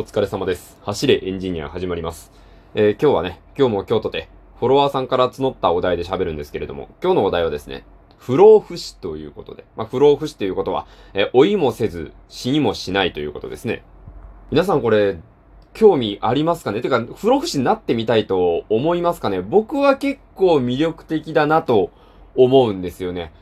お疲れ様です。走れエンジニア始まります。えー今日はね、今日も今日とて、フォロワーさんから募ったお題で喋るんですけれども、今日のお題はですね、不老不死ということで、まあ、不老不死ということは、えー老いもせず、死にもしないということですね。皆さんこれ、興味ありますかね？てか、不老不死になってみたいと思いますかね？僕は結構魅力的だなと思うんですよね。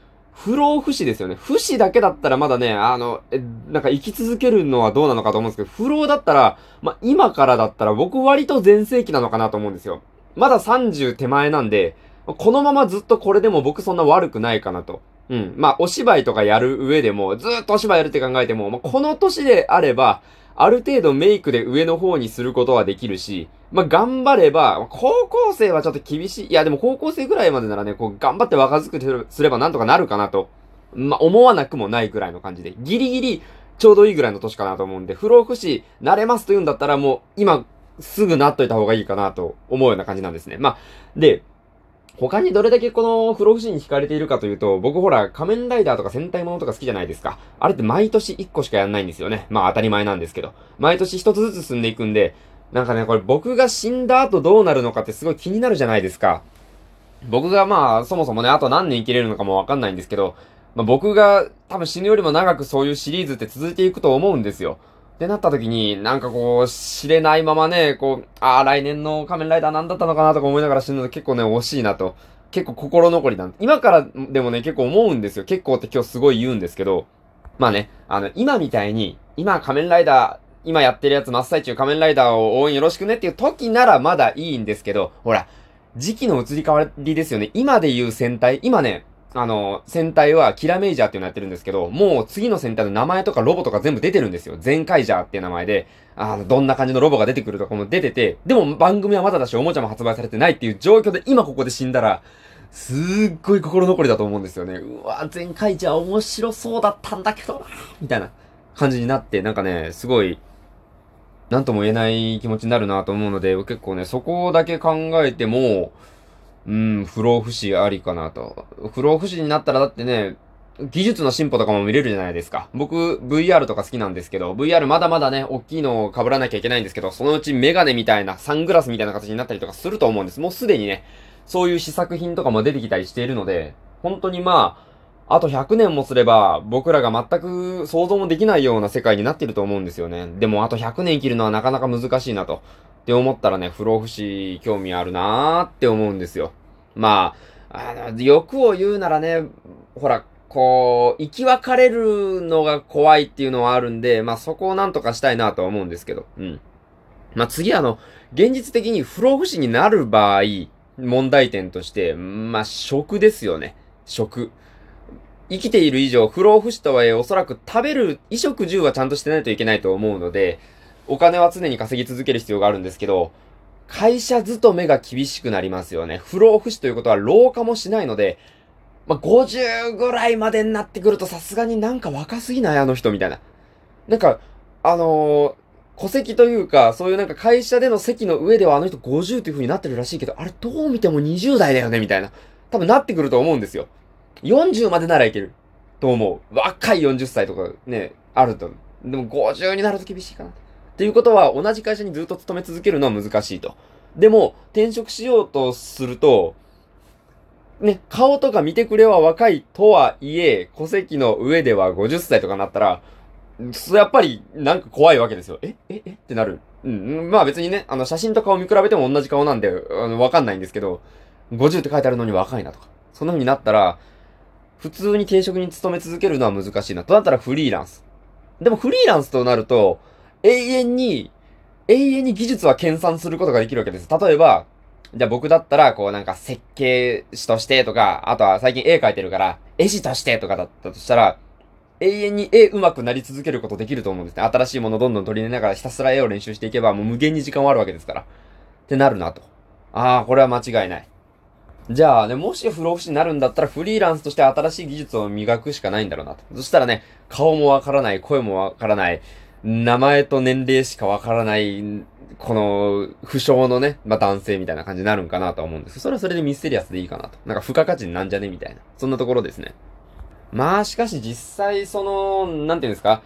不老不死ですよね。不死だけだったらまだね、あの、え、なんか生き続けるのはどうなのかと思うんですけど、不老だったら、まあ、今からだったら僕割と全盛期なのかなと思うんですよ。まだ30手前なんで、このままずっとこれでも僕そんな悪くないかなと。うん。まあ、お芝居とかやる上でも、ずっとお芝居やるって考えても、まあ、この年であれば、ある程度メイクで上の方にすることはできるし、まあ、頑張れば、高校生はちょっと厳しい。いや、でも高校生ぐらいまでならね、こう、頑張って若作りすればなんとかなるかなと。まあ、思わなくもないぐらいの感じで、ギリギリ、ちょうどいいぐらいの年かなと思うんで、不老不死、なれますと言うんだったらもう、今、すぐなっといた方がいいかなと思うような感じなんですね。まあ、で、他にどれだけこの不老不死に惹かれているかというと、僕ほら仮面ライダーとか戦隊ものとか好きじゃないですか。あれって毎年1個しかやんないんですよね。まあ当たり前なんですけど。毎年1つずつ進んでいくんで、なんかね、これ僕が死んだ後どうなるのかってすごい気になるじゃないですか。僕がまあそもそもね、あと何年生きれるのかもわかんないんですけど、まあ僕が多分死ぬよりも長くそういうシリーズって続いていくと思うんですよ。ってなった時に、なんかこう、知れないままね、こう、ああ、来年の仮面ライダー何だったのかなとか思いながら死ぬの結構ね、惜しいなと。結構心残りなん今からでもね、結構思うんですよ。結構って今日すごい言うんですけど、まあね、あの、今みたいに、今仮面ライダー、今やってるやつ真っ最中仮面ライダーを応援よろしくねっていう時ならまだいいんですけど、ほら、時期の移り変わりですよね。今で言う戦隊、今ね、あの、戦隊はキラメイジャーっていうのやってるんですけど、もう次の戦隊の名前とかロボとか全部出てるんですよ。全カイジャーっていう名前で、あの、どんな感じのロボが出てくるとかも出てて、でも番組はまだだし、おもちゃも発売されてないっていう状況で今ここで死んだら、すっごい心残りだと思うんですよね。うわ、全カイジャー面白そうだったんだけどな、みたいな感じになって、なんかね、すごい、なんとも言えない気持ちになるなと思うので、結構ね、そこだけ考えても、うん、不老不死ありかなと。不老不死になったらだってね、技術の進歩とかも見れるじゃないですか。僕、VR とか好きなんですけど、VR まだまだね、大きいのを被らなきゃいけないんですけど、そのうちメガネみたいな、サングラスみたいな形になったりとかすると思うんです。もうすでにね、そういう試作品とかも出てきたりしているので、本当にまあ、あと100年もすれば、僕らが全く想像もできないような世界になっていると思うんですよね。でも、あと100年生きるのはなかなか難しいなと。って思ったらね、不老不死興味あるなーって思うんですよ。まあ、あの、欲を言うならね、ほら、こう、生き別れるのが怖いっていうのはあるんで、まあそこをなんとかしたいなとは思うんですけど、うん。まあ次あの、現実的に不老不死になる場合、問題点として、まあ食ですよね。食。生きている以上、不老不死とはいえ、おそらく食べる、衣食住はちゃんとしてないといけないと思うので、お金は常に稼ぎ続ける必要があるんですけど、会社勤めが厳しくなりますよね。不老不死ということは老化もしないので、まあ、50ぐらいまでになってくるとさすがになんか若すぎないあの人みたいな。なんか、あのー戸籍というか、そういうなんか会社での席の上ではあの人50という風になってるらしいけど、あれどう見ても20代だよねみたいな。多分なってくると思うんですよ。40までならいける。と思う。若い40歳とかね、あると。でも50になると厳しいかな。っていうことは、同じ会社にずっと勤め続けるのは難しいと。でも、転職しようとすると、ね、顔とか見てくれは若いとはいえ、戸籍の上では50歳とかなったら、やっぱりなんか怖いわけですよ。えええってなる。うん。まあ別にね、あの写真と顔見比べても同じ顔なんで、あの、わかんないんですけど、50って書いてあるのに若いなとか。そんな風になったら、普通に定職に勤め続けるのは難しいな。となったらフリーランス。でもフリーランスとなると、永遠に、永遠に技術は研鑽することができるわけです。例えば、じゃあ僕だったら、こうなんか設計士としてとか、あとは最近絵描いてるから、絵師としてとかだったとしたら、永遠に絵上手くなり続けることできると思うんですね。新しいものどんどん取り入れながらひたすら絵を練習していけば、もう無限に時間はあるわけですから。ってなるなと。ああ、これは間違いない。じゃあね、もし不老不死になるんだったらフリーランスとして新しい技術を磨くしかないんだろうなと。そしたらね、顔もわからない、声もわからない、名前と年齢しかわからない、この、不詳のね、まあ、男性みたいな感じになるんかなと思うんですそれはそれでミステリアスでいいかなと。なんか付加価値なんじゃねみたいな。そんなところですね。まあ、しかし実際、その、なんていうんですか、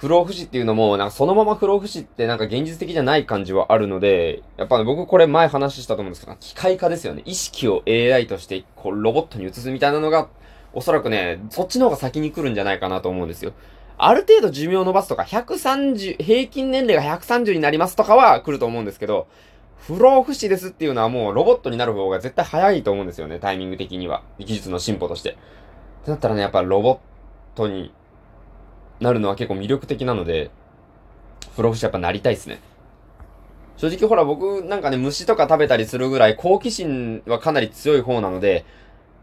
不老不死っていうのも、なんかそのまま不老不死ってなんか現実的じゃない感じはあるので、やっぱ、ね、僕これ前話したと思うんですけど、機械化ですよね。意識を AI として、こう、ロボットに移すみたいなのが、おそらくね、そっちの方が先に来るんじゃないかなと思うんですよ。ある程度寿命を伸ばすとか、130、平均年齢が130になりますとかは来ると思うんですけど、不老不死ですっていうのはもうロボットになる方が絶対早いと思うんですよね、タイミング的には。技術の進歩として。ってなったらね、やっぱロボットになるのは結構魅力的なので、不老不死やっぱなりたいっすね。正直ほら僕なんかね、虫とか食べたりするぐらい好奇心はかなり強い方なので、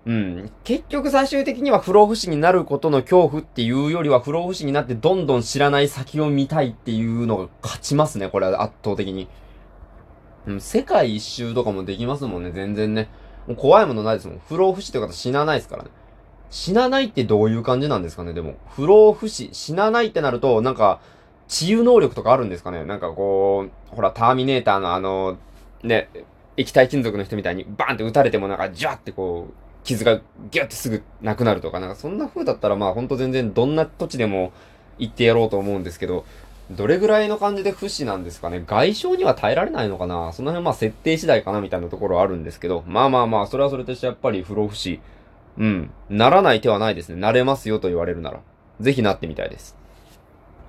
うん。結局最終的には不老不死になることの恐怖っていうよりは不老不死になってどんどん知らない先を見たいっていうのが勝ちますね、これは圧倒的に。うん、世界一周とかもできますもんね、全然ね。もう怖いものないですもん。不老不死って方死なないですからね。死なないってどういう感じなんですかね、でも。不老不死、死なないってなると、なんか、治癒能力とかあるんですかね？なんかこう、ほら、ターミネーターのあの、ね、液体金属の人みたいにバーンって撃たれてもなんか、ジャってこう、傷がギュってすぐなくなるとか、なんかそんな風だったらまあほんと全然どんな土地でも行ってやろうと思うんですけど、どれぐらいの感じで不死なんですかね？外傷には耐えられないのかな？その辺まあ設定次第かなみたいなところはあるんですけど、まあまあまあ、それはそれとしてやっぱり不老不死、うん、ならない手はないですね。なれますよと言われるなら。ぜひなってみたいです。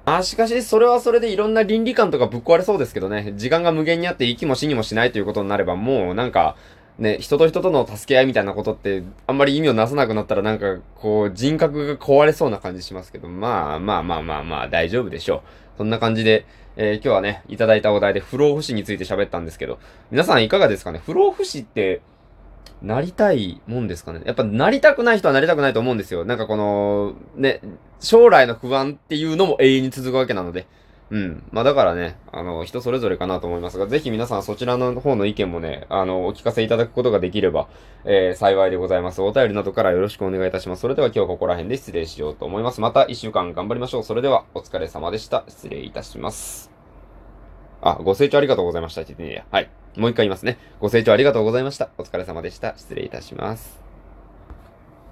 あ、しかし、それはそれでいろんな倫理観とかぶっ壊れそうですけどね。時間が無限にあって息も死にもしないということになれば、もうなんか、ね、人と人との助け合いみたいなことって、あんまり意味をなさなくなったらなんか、こう、人格が壊れそうな感じしますけど、まあまあまあまあまあ、大丈夫でしょう。そんな感じで、えー、今日はね、いただいたお題で不老不死について喋ったんですけど、皆さんいかがですかね？不老不死って、なりたいもんですかねやっぱなりたくない人はなりたくないと思うんですよ。なんかこの、ね、将来の不安っていうのも永遠に続くわけなので。うん。まあだからね、あの、人それぞれかなと思いますが、ぜひ皆さんそちらの方の意見もね、あの、お聞かせいただくことができれば、えー、幸いでございます。お便りなどからよろしくお願いいたします。それでは今日ここら辺で失礼しようと思います。また一週間頑張りましょう。それでは、お疲れ様でした。失礼いたします。あ、ご清聴ありがとうございました。はい。もう一回言いますね。ご清聴ありがとうございました。お疲れ様でした。失礼いたします。